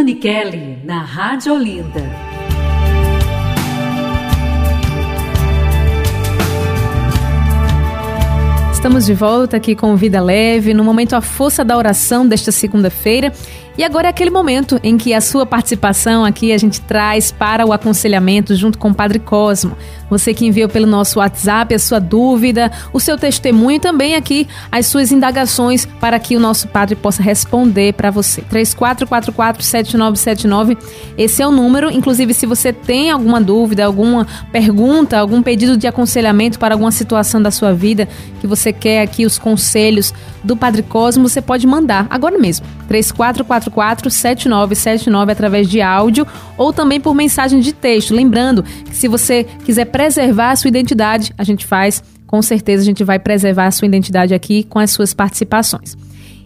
Anne Kelly, na Rádio Olinda. Estamos de volta aqui com Vida Leve, no momento A Força da Oração desta segunda-feira. E agora é aquele momento em que a sua participação aqui a gente traz para o aconselhamento junto com o Padre Cosmo. Você que enviou pelo nosso WhatsApp a sua dúvida, o seu testemunho e também aqui as suas indagações para que o nosso padre possa responder para você. 34447979, esse é o número. Inclusive, se você tem alguma dúvida, alguma pergunta, algum pedido de aconselhamento para alguma situação da sua vida que você quer aqui os conselhos do Padre Cosmo, você pode mandar agora mesmo. 3444 7979 através de áudio ou também por mensagem de texto. Lembrando que se você quiser preservar a sua identidade, a gente faz, com certeza a gente vai preservar a sua identidade aqui com as suas participações.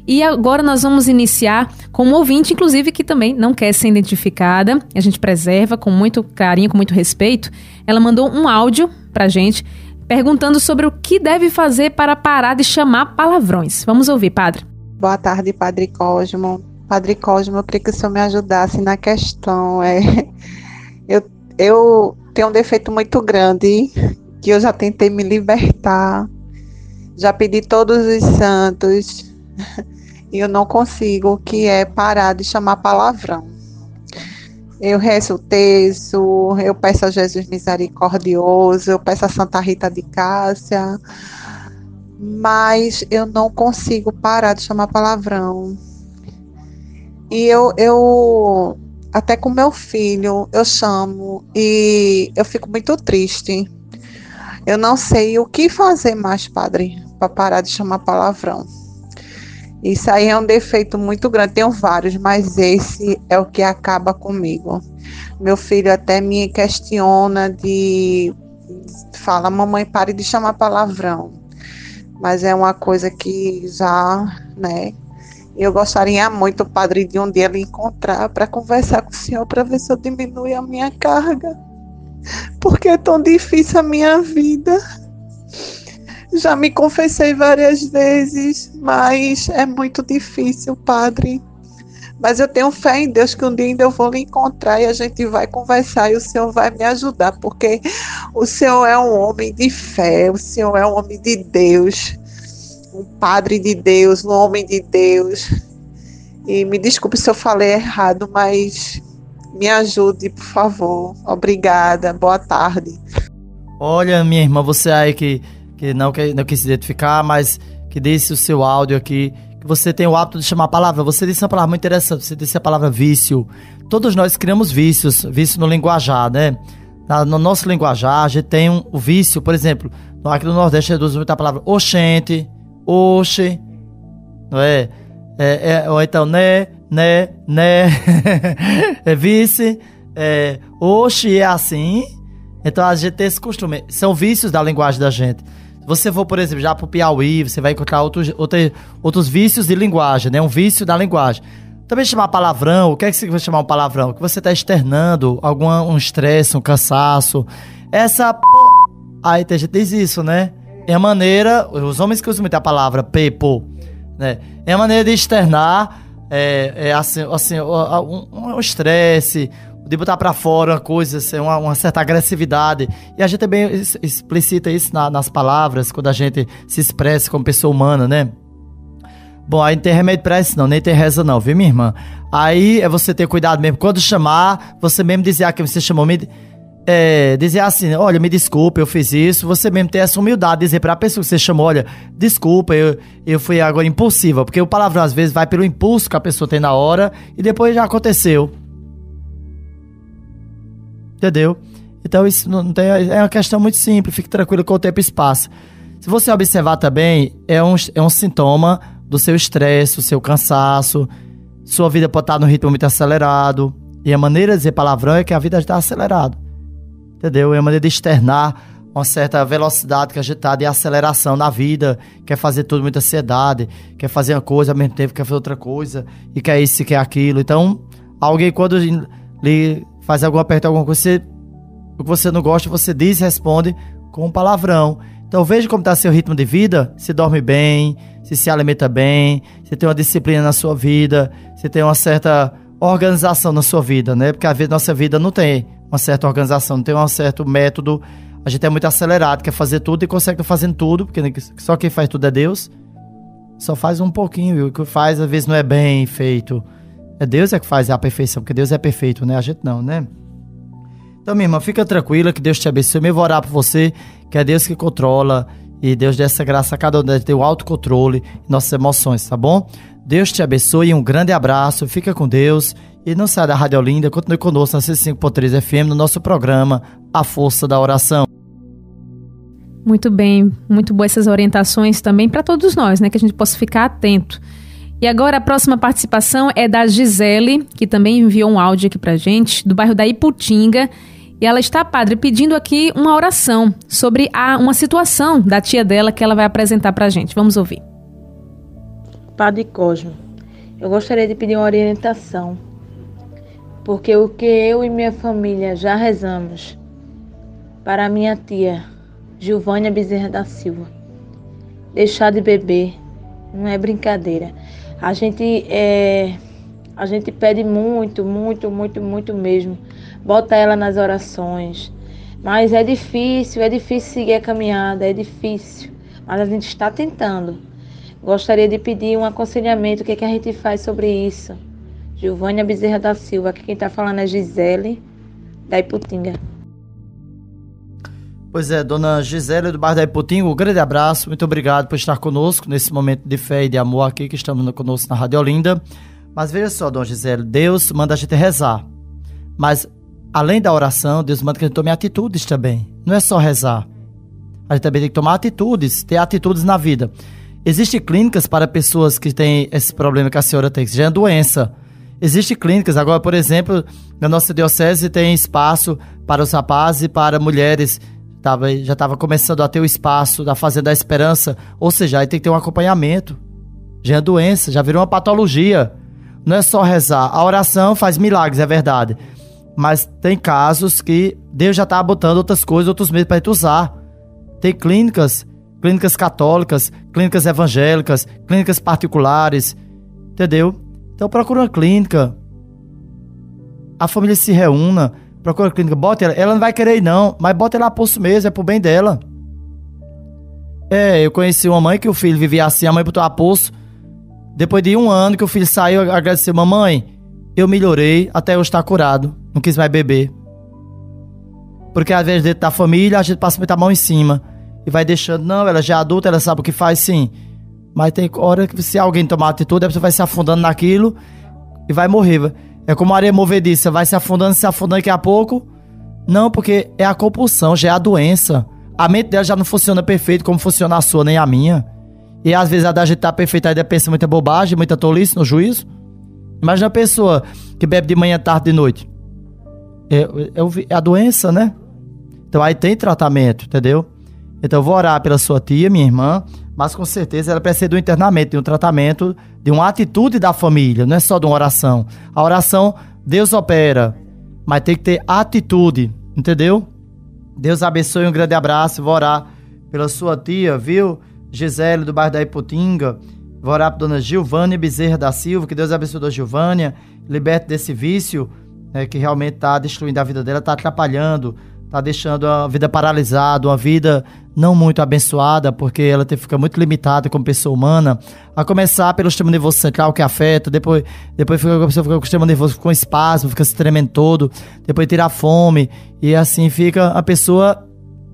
E agora nós vamos iniciar com um ouvinte, inclusive, que também não quer ser identificada. A gente preserva com muito carinho, com muito respeito. Ela mandou um áudio pra gente perguntando sobre o que deve fazer para parar de chamar palavrões. Vamos ouvir, padre. Boa tarde, Padre Cosmo. Padre Cosmo, eu queria que o senhor me ajudasse na questão. É, eu, eu tenho um defeito muito grande, que eu já tentei me libertar, já pedi todos os santos, e eu não consigo, que é parar de chamar palavrão. Eu rezo o terço, eu peço a Jesus misericordioso, eu peço a Santa Rita de Cássia, mas eu não consigo parar de chamar palavrão. E eu, eu até com meu filho, eu chamo e eu fico muito triste. Eu não sei o que fazer mais, padre, para parar de chamar palavrão. Isso aí é um defeito muito grande. Tenho vários, mas esse é o que acaba comigo. Meu filho até me questiona de fala, mamãe, pare de chamar palavrão. Mas é uma coisa que já, né, eu gostaria muito, padre, de um dia lhe encontrar para conversar com o senhor para ver se eu diminuo a minha carga. Porque é tão difícil a minha vida. Já me confessei várias vezes, mas é muito difícil, padre. Mas eu tenho fé em Deus que um dia ainda eu vou lhe encontrar e a gente vai conversar e o Senhor vai me ajudar, porque o Senhor é um homem de fé, o Senhor é um homem de Deus um padre de Deus, um homem de Deus. E me desculpe se eu falei errado, mas me ajude, por favor. Obrigada. Boa tarde. Olha, minha irmã, você aí que, que não, que, não quis se identificar, mas que disse o seu áudio aqui, que você tem o hábito de chamar a palavra. Você disse uma palavra muito interessante, você disse a palavra vício. Todos nós criamos vícios, vício no linguajar, né? Na, no nosso linguajar, a gente tem um, o vício, por exemplo, aqui no Nordeste reduz muito a palavra oxente, oxe, não é? é, é ou então né, né, né, é vice, é, oxe é assim. Então a gente tem esse costume. São vícios da linguagem da gente. Você for, por exemplo, já pro Piauí, você vai encontrar outros, outros, outros vícios de linguagem, né? Um vício da linguagem. Também chamar palavrão, o que é que você vai chamar um palavrão? Que você está externando algum um estresse, um cansaço. Essa p... Aí tem gente diz isso, né? É a maneira, os homens que usam muito a palavra pepo, né? É a maneira de externar é, é assim, assim, um estresse, de botar para fora uma coisa, assim, uma, uma, certa agressividade. E a gente também explicita isso na, nas palavras, quando a gente se expressa como pessoa humana, né? Bom, aí não tem remédio pra isso não, nem tem reza não, viu, minha irmã? Aí é você ter cuidado mesmo. Quando chamar, você mesmo dizer ah, que você chamou, me é, dizer assim, olha, me desculpa, eu fiz isso, você mesmo ter essa humildade, dizer pra pessoa que você chamou, olha, desculpa, eu, eu fui agora impulsiva, porque o palavrão às vezes vai pelo impulso que a pessoa tem na hora e depois já aconteceu. Entendeu? Então isso não tem, é uma questão muito simples, fique tranquilo com o tempo e espaço. Se você observar também, é um, é um sintoma do seu estresse, do seu cansaço, sua vida pode estar no ritmo muito acelerado, e a maneira de dizer palavrão é que a vida está acelerada entendeu? É uma maneira de externar uma certa velocidade que a gente tá de aceleração na vida, quer fazer tudo muita ansiedade, quer fazer uma coisa ao mesmo tempo quer fazer outra coisa, e quer isso e quer aquilo. Então, alguém quando lhe faz alguma pergunta, alguma coisa, o que você não gosta, você diz responde com um palavrão. Então veja como está seu ritmo de vida, se dorme bem, se se alimenta bem, se tem uma disciplina na sua vida, se tem uma certa organização na sua vida, né? Porque às vezes nossa vida não tem uma certa organização, não tem um certo método. A gente é muito acelerado, quer fazer tudo e consegue fazendo tudo, porque só quem faz tudo é Deus. Só faz um pouquinho, viu? O que faz às vezes não é bem feito. É Deus é que faz a perfeição, porque Deus é perfeito, né? A gente não, né? Então, minha irmã, fica tranquila, que Deus te abençoe. Eu vou orar por você, que é Deus que controla. E Deus dê essa graça a cada um de ter o autocontrole e nossas emoções, tá bom? Deus te abençoe, um grande abraço, fica com Deus. E não saia da Rádio Olinda, continue conosco na C5.3 FM, no nosso programa A Força da Oração. Muito bem, muito boas essas orientações também para todos nós, né? Que a gente possa ficar atento. E agora a próxima participação é da Gisele, que também enviou um áudio aqui pra gente, do bairro da Iputinga. E ela está, padre, pedindo aqui uma oração sobre a, uma situação da tia dela que ela vai apresentar pra gente. Vamos ouvir. Padre Cosmo, eu gostaria de pedir uma orientação, porque o que eu e minha família já rezamos para minha tia, Gilvânia Bezerra da Silva, deixar de beber não é brincadeira. A gente é, a gente pede muito, muito, muito, muito mesmo. Bota ela nas orações. Mas é difícil, é difícil seguir a caminhada, é difícil. Mas a gente está tentando. Gostaria de pedir um aconselhamento, o que, é que a gente faz sobre isso. Giovânia Bezerra da Silva, aqui quem está falando é Gisele, da Iputinga. Pois é, dona Gisele do bairro da Iputinga, um grande abraço, muito obrigado por estar conosco nesse momento de fé e de amor aqui que estamos conosco na Rádio Olinda. Mas veja só, dona Gisele, Deus manda a gente rezar. Mas além da oração, Deus manda que a gente tome atitudes também. Não é só rezar. A gente também tem que tomar atitudes, ter atitudes na vida. Existem clínicas para pessoas que têm esse problema que a senhora tem, que já é doença. Existem clínicas, agora, por exemplo, na nossa diocese tem espaço para os rapazes e para mulheres Tava, já estava começando a ter o espaço da Fazenda da Esperança. Ou seja, aí tem que ter um acompanhamento. Já é doença, já virou uma patologia. Não é só rezar. A oração faz milagres, é verdade. Mas tem casos que Deus já está botando outras coisas, outros meios para gente usar. Tem clínicas, clínicas católicas, clínicas evangélicas, clínicas particulares. Entendeu? Então procura uma clínica. A família se reúna procura a clínica, bota ela. Ela não vai querer ir, não, mas bota ela a pulso mesmo, é pro bem dela. É, eu conheci uma mãe que o filho vivia assim, a mãe botou a pulso. Depois de um ano que o filho saiu, agradeceu, mamãe, eu melhorei, até hoje tá curado, não quis mais beber. Porque às vezes dentro da família a gente passa muita mão em cima e vai deixando, não, ela já é adulta, ela sabe o que faz sim. Mas tem hora que se alguém tomar atitude, a pessoa vai se afundando naquilo e vai morrer. É como a areia movediça, vai se afundando, se afundando daqui a pouco. Não, porque é a compulsão, já é a doença. A mente dela já não funciona perfeito como funciona a sua, nem a minha. E às vezes a da gente tá perfeita ainda pensa muita bobagem, muita tolice no juízo. Imagina a pessoa que bebe de manhã, tarde, de noite. É, é, é a doença, né? Então aí tem tratamento, entendeu? Então eu vou orar pela sua tia, minha irmã, mas com certeza ela precisa de um internamento, de um tratamento, de uma atitude da família, não é só de uma oração. A oração, Deus opera, mas tem que ter atitude, entendeu? Deus abençoe, um grande abraço, vou orar pela sua tia, viu? Gisele, do bairro da Iputinga, vou orar para dona Gilvânia Bezerra da Silva, que Deus abençoe a dona Gilvânia, liberte desse vício, né, que realmente está destruindo a vida dela, está atrapalhando, está deixando a vida paralisada, uma vida não muito abençoada, porque ela fica muito limitada como pessoa humana, a começar pelo sistema nervoso central que afeta, depois, depois fica, a pessoa fica com o sistema nervoso com espasmo, fica se tremendo todo, depois tira a fome, e assim fica a pessoa,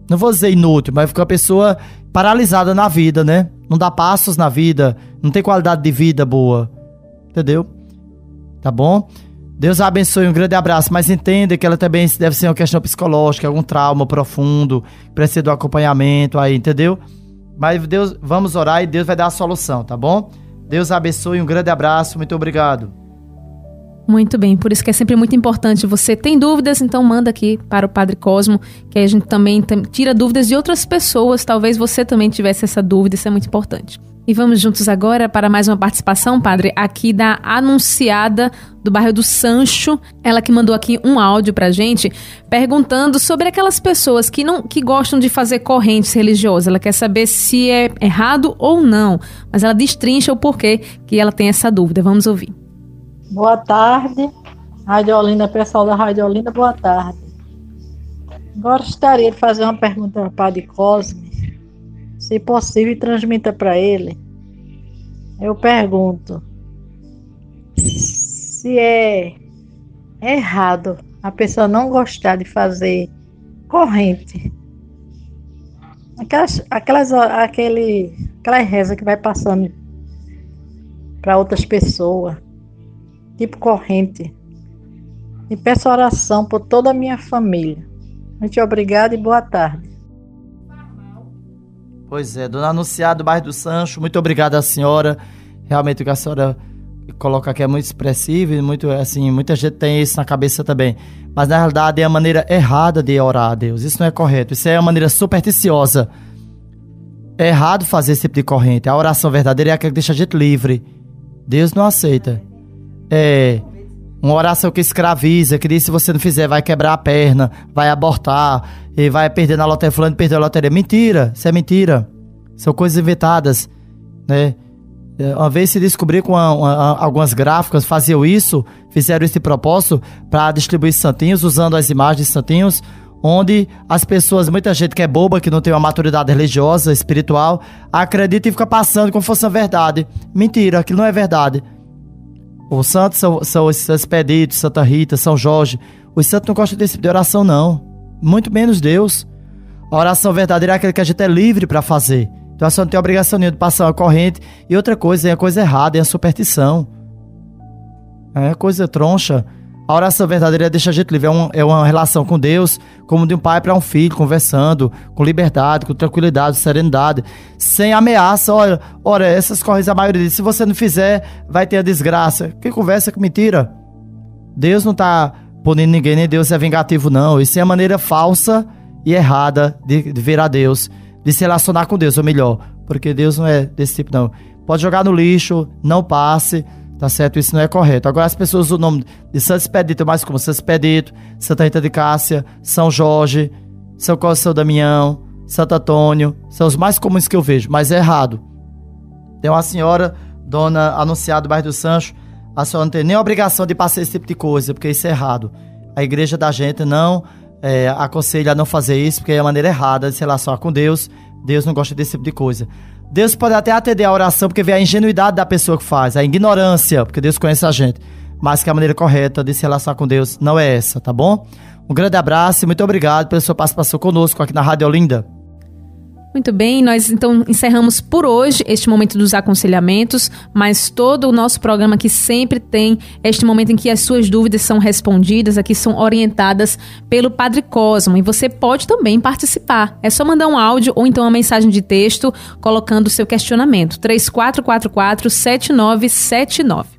não vou dizer inútil, mas fica a pessoa paralisada na vida, né? Não dá passos na vida, não tem qualidade de vida boa, entendeu? Tá bom? Deus abençoe, um grande abraço, mas entenda que ela também deve ser uma questão psicológica, algum trauma profundo, precisa do acompanhamento aí, entendeu? Mas Deus, vamos orar e Deus vai dar a solução, tá bom? Deus abençoe, um grande abraço, muito obrigado. Muito bem, por isso que é sempre muito importante. Você tem dúvidas, então manda aqui para o Padre Cosmo, que a gente também tira dúvidas de outras pessoas. Talvez você também tivesse essa dúvida, isso é muito importante. E vamos juntos agora para mais uma participação, padre, aqui da anunciada do bairro do Sancho. Ela que mandou aqui um áudio pra gente perguntando sobre aquelas pessoas que não que gostam de fazer correntes religiosas. Ela quer saber se é errado ou não, mas ela destrincha o porquê que ela tem essa dúvida. Vamos ouvir. Boa tarde. Rádio Olinda, pessoal da Rádio Olinda, boa tarde. Gostaria de fazer uma pergunta ao Padre Cosme, se possível, transmita para ele. Eu pergunto se é errado a pessoa não gostar de fazer corrente. Aquelas, aquelas, aquele, aquela reza que vai passando para outras pessoas, tipo corrente. E peço oração por toda a minha família. Muito obrigada e boa tarde. Pois é, dona Anunciada do bairro do Sancho, muito obrigada à senhora. Realmente o que a senhora coloca aqui é muito expressivo e muito, assim, muita gente tem isso na cabeça também. Mas na realidade é a maneira errada de orar a Deus. Isso não é correto. Isso é uma maneira supersticiosa. É errado fazer esse tipo de corrente. A oração verdadeira é aquela que deixa a gente livre. Deus não aceita. É uma oração que escraviza, que diz se você não fizer vai quebrar a perna, vai abortar, e vai perder na loteria, fulano perdeu a loteria. Mentira, isso é mentira. São coisas inventadas, né? É, uma vez se descobriu com uma, uma, algumas gráficas faziam isso, fizeram esse propósito para distribuir santinhos, usando as imagens de santinhos, onde as pessoas, muita gente que é boba, que não tem uma maturidade religiosa, espiritual, acredita e fica passando como fosse a verdade. Mentira, aquilo não é verdade. Os santos são, são os expedidos, Santa Rita, São Jorge. Os santos não gostam desse tipo de oração, não. Muito menos Deus. A oração verdadeira é aquela que a gente é livre para fazer. Então a senhora não tem obrigação nenhuma de passar uma corrente. E outra coisa, é a coisa errada, é a superstição. É coisa troncha. A oração verdadeira deixa a gente livre. É, um, é uma relação com Deus, como de um pai para um filho, conversando, com liberdade, com tranquilidade, serenidade, sem ameaça. Olha, olha essas correntes, a maioria diz: se você não fizer, vai ter a desgraça. Que conversa, que mentira. Deus não está punindo ninguém, nem Deus é vingativo, não. Isso é a maneira falsa e errada de, de ver a Deus de se relacionar com Deus, ou melhor, porque Deus não é desse tipo, não. Pode jogar no lixo, não passe, tá certo? Isso não é correto. Agora as pessoas usam o nome de Santo Expedito, mais como Santo Expedito, Santa Rita de Cássia, São Jorge, São Cosme São Damião, Santo Antônio, são os mais comuns que eu vejo, mas é errado. Tem uma senhora, dona Anunciada do bairro do Sancho, a senhora não tem nem obrigação de passar esse tipo de coisa, porque isso é errado. A igreja da gente não é, aconselho a não fazer isso, porque é a maneira errada de se relacionar com Deus. Deus não gosta desse tipo de coisa. Deus pode até atender a oração, porque vê a ingenuidade da pessoa que faz, a ignorância, porque Deus conhece a gente. Mas que a maneira correta de se relacionar com Deus não é essa, tá bom? Um grande abraço e muito obrigado pela sua participação conosco aqui na Rádio Olinda. Muito bem, nós então encerramos por hoje este momento dos aconselhamentos, mas todo o nosso programa aqui sempre tem este momento em que as suas dúvidas são respondidas, aqui são orientadas pelo Padre Cosmo e você pode também participar. É só mandar um áudio ou então uma mensagem de texto colocando o seu questionamento. 3444 7979.